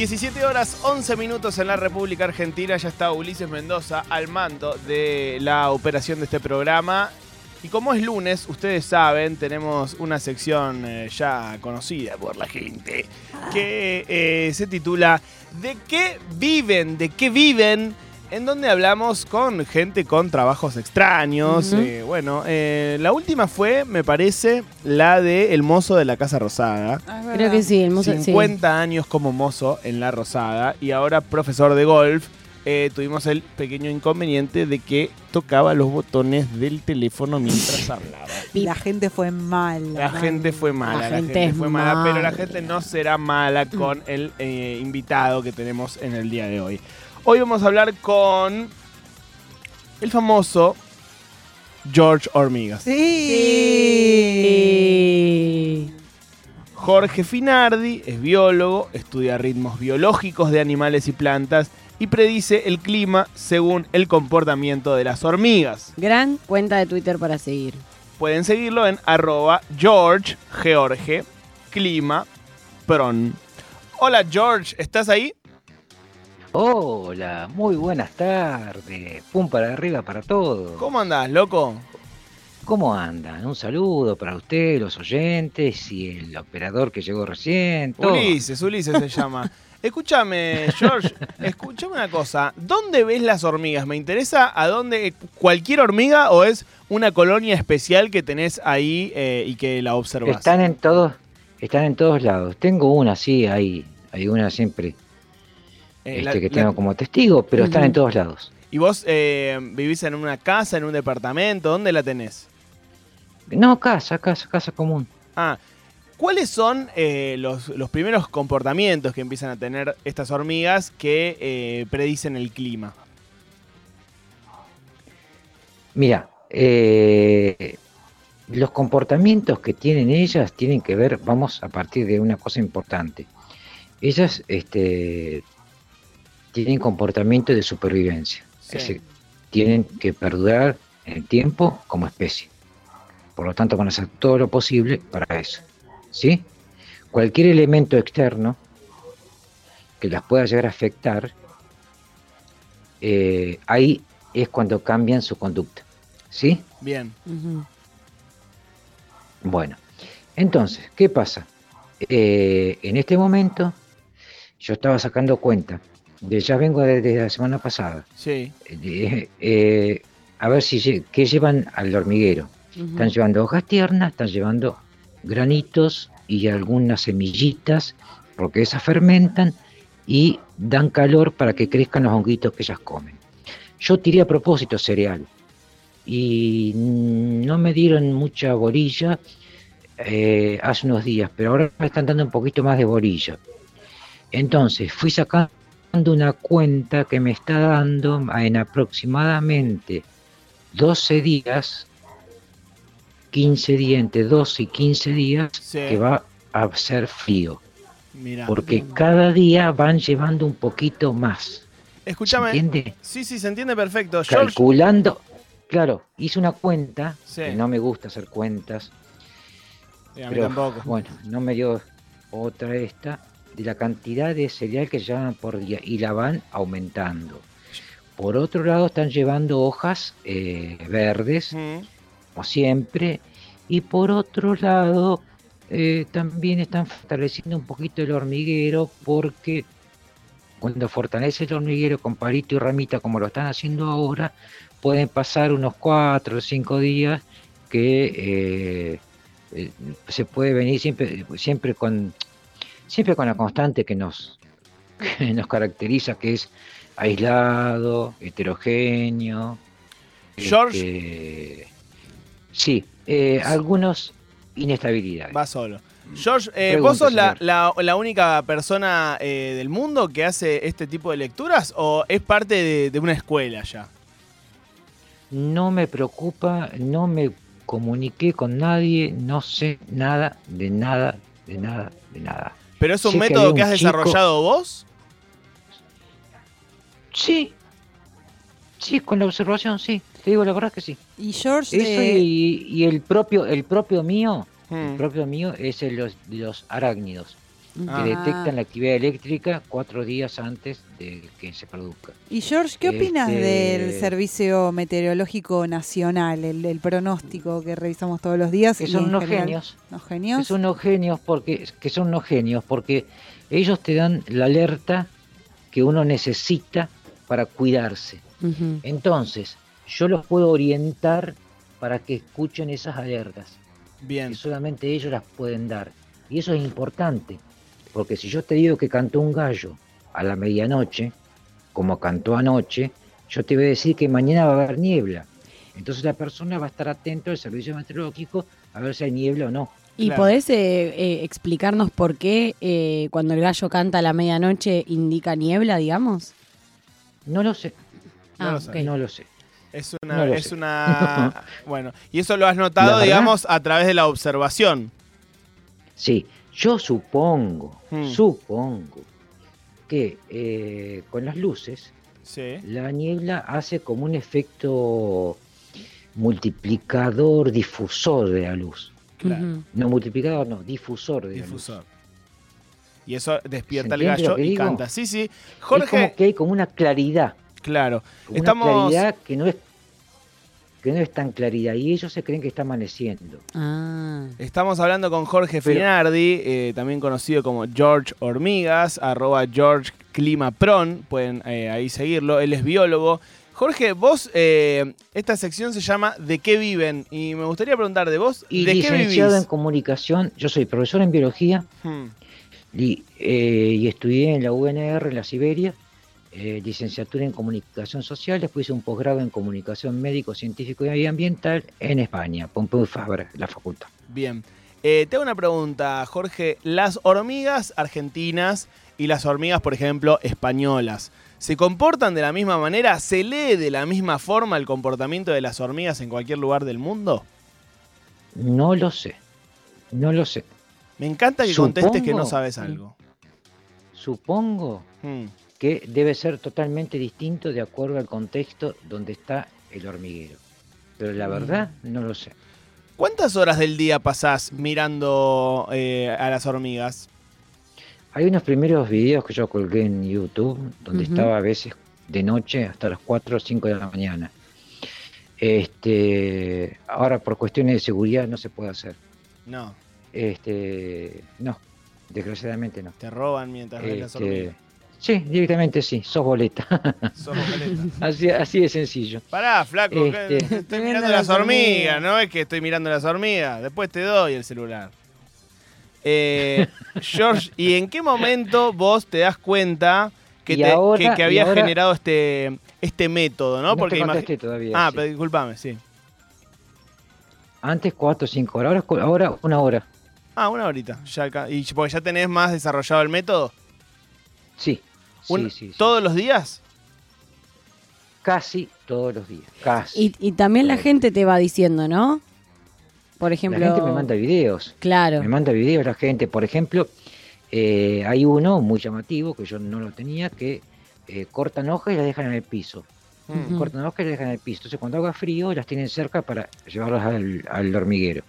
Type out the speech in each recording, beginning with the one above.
17 horas 11 minutos en la República Argentina. Ya está Ulises Mendoza al mando de la operación de este programa. Y como es lunes, ustedes saben, tenemos una sección eh, ya conocida por la gente que eh, se titula ¿De qué viven? ¿De qué viven? En donde hablamos con gente con trabajos extraños. Eh, bueno, eh, la última fue, me parece, la de El mozo de la Casa Rosada. Creo que sí, el mozo, sí. 50 años como mozo en La Rosada y ahora profesor de golf. Eh, tuvimos el pequeño inconveniente de que tocaba los botones del teléfono mientras hablaba. La gente fue mala. La gente fue mala, la, gente, es fue mala, pero la gente no será mala con el eh, invitado que tenemos en el día de hoy. Hoy vamos a hablar con el famoso George Hormigas. Sí. Jorge Finardi es biólogo, estudia ritmos biológicos de animales y plantas y predice el clima según el comportamiento de las hormigas. Gran cuenta de Twitter para seguir. Pueden seguirlo en arroba George George Clima Pron. Hola George, ¿estás ahí? Hola, muy buenas tardes. Pum para arriba para todos. ¿Cómo andás, loco? ¿Cómo andan? Un saludo para usted, los oyentes y el operador que llegó recién. todo. Ulises, Ulises se llama. Escúchame, George, escúchame una cosa. ¿Dónde ves las hormigas? Me interesa a dónde. ¿Cualquier hormiga o es una colonia especial que tenés ahí eh, y que la observas? Están en todos, están en todos lados. Tengo una, sí, hay, hay una siempre este, la- que la- tengo como testigo, pero están en todos lados. ¿Y vos eh, vivís en una casa, en un departamento? ¿Dónde la tenés? No, casa, casa, casa común. Ah, ¿cuáles son eh, los, los primeros comportamientos que empiezan a tener estas hormigas que eh, predicen el clima? Mira, eh, los comportamientos que tienen ellas tienen que ver, vamos a partir de una cosa importante. Ellas este, tienen comportamiento de supervivencia, Sí. es decir, tienen que perdurar en el tiempo como especie. Por lo tanto, van a hacer todo lo posible para eso. ¿sí? Cualquier elemento externo que las pueda llegar a afectar, eh, ahí es cuando cambian su conducta. ¿Sí? Bien. Bueno, entonces, ¿qué pasa? Eh, en este momento, yo estaba sacando cuenta, ya vengo desde la semana pasada, Sí. eh, a ver si qué llevan al hormiguero. Están llevando hojas tiernas, están llevando granitos y algunas semillitas, porque esas fermentan y dan calor para que crezcan los honguitos que ellas comen. Yo tiré a propósito cereal y no me dieron mucha bolilla eh, hace unos días, pero ahora me están dando un poquito más de bolilla. Entonces fui sacando una cuenta que me está dando en aproximadamente 12 días, 15 días, entre 12 y 15 días, Sí. que va a ser frío, porque cada día van llevando un poquito más. ¿Se Escúchame. entiende? Sí, sí, se entiende perfecto. Calculando, claro, hice una cuenta, Sí. que no me gusta hacer cuentas, a mí pero tampoco. bueno, no me dio otra esta, de la cantidad de cereal que llevan por día y la van aumentando. Por otro lado, están llevando hojas eh, verdes, Mm. como siempre, y por otro lado, eh, también están fortaleciendo un poquito el hormiguero porque cuando fortalece el hormiguero con palito y ramita como lo están haciendo ahora, pueden pasar unos cuatro o cinco días que eh, se puede venir siempre, siempre con siempre con la constante que nos, que nos caracteriza, que es aislado, heterogéneo. George. este, sí, eh, algunos inestabilidades. Va solo. George, eh, ¿vos sos la, la- la única persona eh, del mundo que hace este tipo de lecturas o es parte de, de una escuela ya? No me preocupa, no me comuniqué con nadie, no sé nada, de nada, de nada, de nada. ¿Pero es un método que has chico- desarrollado vos? Sí, sí, con la observación, sí, te digo la verdad que sí. Y George, Eso eh, y, y el propio, el propio mío, el propio mío es el los, de los arácnidos. Ah. que detectan la actividad eléctrica cuatro días antes de que se produzca. Y George, ¿qué opinas Este- del Servicio Meteorológico Nacional, el, el pronóstico que revisamos todos los días? Que son unos general- genios. ¿Unos Que son unos genios porque que son unos genios porque ellos te dan la alerta que uno necesita para cuidarse. Entonces, yo los puedo orientar para que escuchen esas alertas, Bien. que solamente ellos las pueden dar. Y eso es importante, porque si yo te digo que cantó un gallo a la medianoche, como cantó anoche, yo te voy a decir que mañana va a haber niebla. Entonces la persona va a estar atento al servicio meteorológico a ver si hay niebla o no. ¿Y Claro. podés eh, eh, explicarnos por qué eh, cuando el gallo canta a la medianoche indica niebla, digamos? No lo sé, No ah, lo ok. sé. no lo sé. Es una, No lo es sé. una, bueno, y eso lo has notado, digamos, a través de la observación. Sí, yo supongo, Hmm. supongo que eh, con las luces Sí. la niebla hace como un efecto multiplicador, difusor de la luz. Claro. No multiplicador, no, difusor de Difusor. Y eso despierta ¿Se el gallo y digo? canta. Sí, sí. la luz. Es Jorge, como que hay como una claridad, claro. como Estamos- una claridad que no es que no es tan claridad y ellos se creen que está amaneciendo. Ah. Estamos hablando con Jorge Finardi, eh, también conocido como George Hormigas, arroba George Climapron, pueden eh, ahí seguirlo, él es biólogo. Jorge, vos, eh, esta sección se llama ¿De qué viven? Y me gustaría preguntar de vos, Y ¿de qué licenciado en vivís? comunicación, yo soy profesor en biología Hmm, y, eh, y estudié en la UNR, en la Siberia, eh, licenciatura en comunicación social, después hice un posgrado en comunicación médico, científico y ambiental en España, Pompeu Fabra, la facultad. Bien. Eh, te hago una pregunta, Jorge. Las hormigas argentinas y las hormigas, por ejemplo, españolas, ¿se comportan de la misma manera? ¿Se lee de la misma forma el comportamiento de las hormigas en cualquier lugar del mundo? No lo sé, no lo sé. Me encanta que contestes que no Supongo. sabes algo. Supongo Hmm. que debe ser totalmente distinto de acuerdo al contexto donde está el hormiguero. Pero la verdad, no lo sé. ¿Cuántas horas del día pasás mirando eh, a las hormigas? Hay unos primeros videos que yo colgué en YouTube, donde estaba a veces de noche hasta las 4 o 5 de la mañana. Este, ahora por cuestiones de seguridad no se puede hacer. No, Este, no, desgraciadamente no. te roban mientras ves las Este, hormigas. Sí, directamente sí, sos boleta. Sos boleta. así, así de sencillo. Pará, flaco, Este- estoy mirando las hormigas, hormigas. no es que estoy mirando las hormigas, después te doy el celular. Eh, George, ¿y en qué momento vos te das cuenta que, te, ahora- que, ahora- generado este, este método, no? No, Porque te todavía. Ah, sí. pero disculpame, sí. Antes 4 o 5 horas, ahora, cu- ahora una hora. Ah, una horita. Ya, y porque ya tenés más desarrollado el método. Sí, Un- sí, sí, sí. ¿Todos los días? Casi todos los días. Casi. Y, y también la gente te va diciendo, ¿no? Por ejemplo. La gente me manda videos. Claro. Me manda videos la gente. Por ejemplo, eh, hay uno muy llamativo que yo no lo tenía, que eh, cortan hojas y las dejan en el piso. Cortan hojas y las dejan en el piso. Entonces cuando haga frío las tienen cerca para llevarlas al, al hormiguero.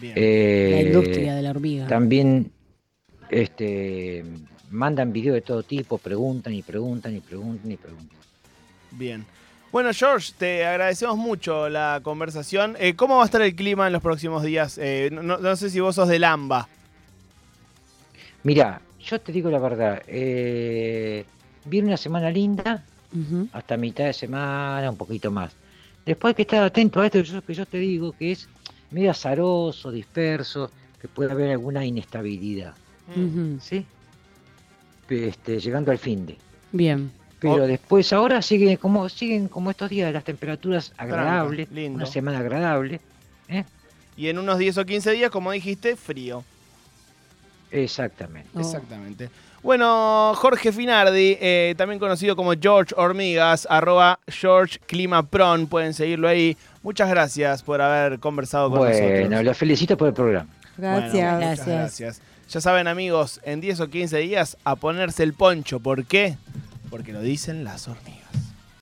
Bien. Eh, La industria de la hormiga. También este, mandan videos de todo tipo, preguntan y preguntan y preguntan y preguntan. Bien. Bueno, George, te agradecemos mucho la conversación. Eh, ¿Cómo va a estar el clima en los próximos días? Eh, no, sé si vos sos del AMBA. Mira, yo te digo la verdad, eh, viene una semana linda, hasta mitad de semana, un poquito más. Después hay que estar atento a esto que yo, que yo te digo, que es medio azaroso, disperso, que puede haber alguna inestabilidad. ¿sí? Este, llegando al fin de. Bien. Pero Oh. después ahora siguen como, siguen como estos días, las temperaturas agradables, lindo. una semana agradable. ¿eh? Y en unos 10 o 15 días, como dijiste, frío. Exactamente. Oh. Exactamente. Bueno, Jorge Finardi, eh, también conocido como George Hormigas, arroba George Climapron, pueden seguirlo ahí. Muchas gracias por haber conversado con Bueno, nosotros. los felicito por el programa. Bueno, Gracias. muchas Gracias. gracias. Ya saben, amigos, en 10 o 15 días a ponerse el poncho. ¿Por qué? Porque lo dicen las hormigas.